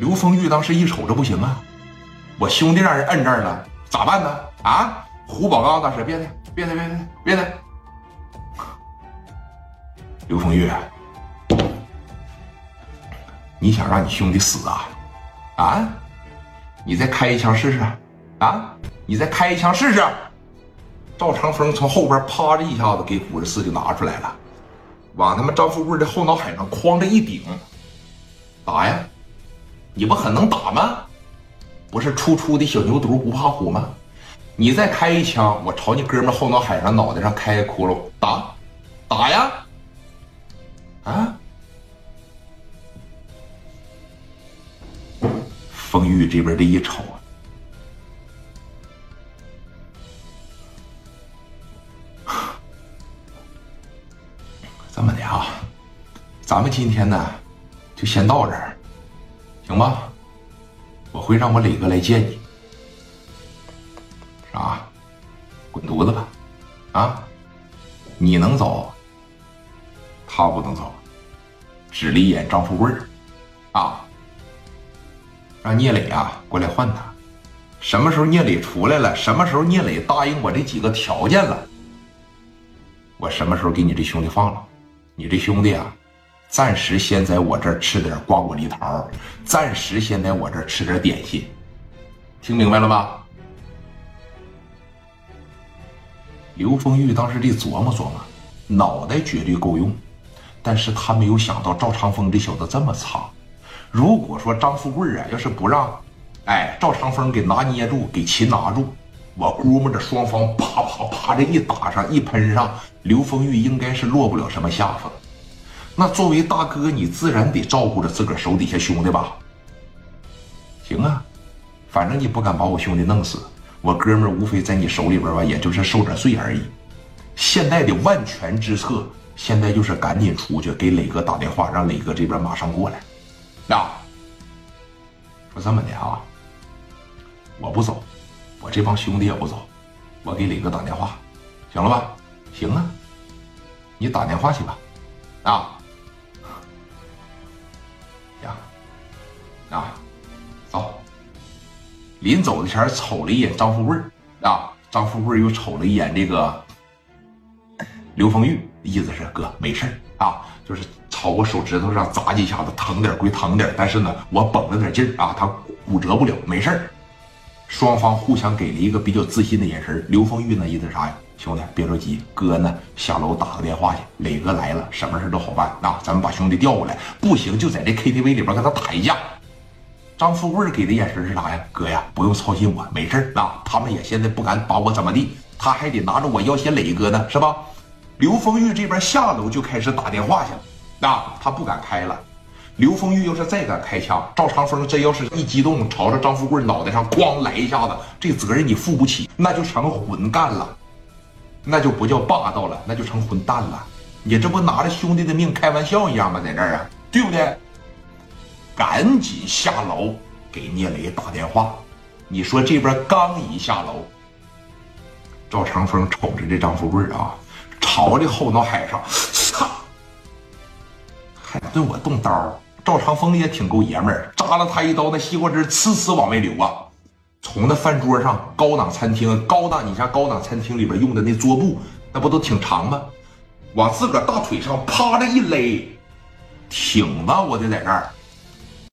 刘丰玉当时一瞅，这不行啊！我兄弟让人摁这儿了，咋办呢？啊！胡宝刚当时别的，别的，别的，别的。刘丰玉，你想让你兄弟死啊？啊！你再开一枪试试？啊！你再开一枪试试？赵长风从后边啪的一下子给五十四就拿出来了，往他妈张富贵的后脑海上哐的一顶，打呀！你不很能打吗？不是初出的小牛犊不怕虎吗？你再开一枪，我朝你哥们后脑海上、脑袋上开个窟窿，打，打呀！啊！风玉这边这一瞅啊，这么的啊，咱们今天呢就先到这儿。行吧，我会让我磊哥来见你。啥？滚犊子吧！啊，你能走，他不能走。指了一眼张富贵啊，让聂磊啊过来换他。什么时候聂磊出来了？什么时候聂磊答应我这几个条件了？我什么时候给你这兄弟放了？你这兄弟啊！暂时先在我这儿吃点瓜果梨桃，暂时先在我这儿吃点点心，听明白了吧？刘丰玉当时得琢磨琢磨，脑袋绝对够用，但是他没有想到赵长风这小子这么苍。如果说张富贵啊，要是不让，哎，赵长风给拿捏住，给擒拿住，我估摸着双方啪啪啪这一打上，一喷上，刘丰玉应该是落不了什么下风。那作为大哥，你自然得照顾着自个儿手底下兄弟吧？行啊，反正你不敢把我兄弟弄死，我哥们儿无非在你手里边吧，也就是受点罪而已。现在的万全之策，现在就是赶紧出去给磊哥打电话，让磊哥这边马上过来。啊，说这么的啊，我不走，我这帮兄弟也不走，我给磊哥打电话，行了吧？行啊，你打电话去吧。啊。啊，走！临走的前瞅了一眼张富贵啊，张富贵又瞅了一眼这个刘丰玉，意思是哥没事啊，就是朝我手指头上砸几下子，疼点归疼点，但是呢，我绷着点劲儿啊，他骨折不了，没事双方互相给了一个比较自信的眼神。刘丰玉那意思啥呀？兄弟别着急，哥呢下楼打个电话去，磊哥来了，什么事都好办啊，咱们把兄弟调过来，不行就在这 KTV 里边跟他打一架。张富贵给的眼神是啥呀？哥呀，不用操心我，没事啊。他们也现在不敢把我怎么地，他还得拿着我要挟磊哥呢，是吧？刘丰玉这边下楼就开始打电话去了，啊，他不敢开了。刘丰玉要是再敢开枪，赵长风真要是一激动，朝着张富贵脑袋上咣来一下子，这责任你负不起，那就成混干了，那就不叫霸道了，那就成混蛋了。你这不拿着兄弟的命开玩笑一样吗？在这儿啊，对不对？赶紧下楼给聂磊打电话。你说这边刚一下楼，赵长风瞅着这张富贵啊，朝着后脑海上，操！还对我动刀。赵长风也挺够爷们儿，扎了他一刀，那西瓜汁呲呲往外流啊！从那饭桌上，高档餐厅，高档你像高档餐厅里边用的那桌布，那不都挺长吗？往自个儿大腿上啪的一勒，挺吧，我得在这儿。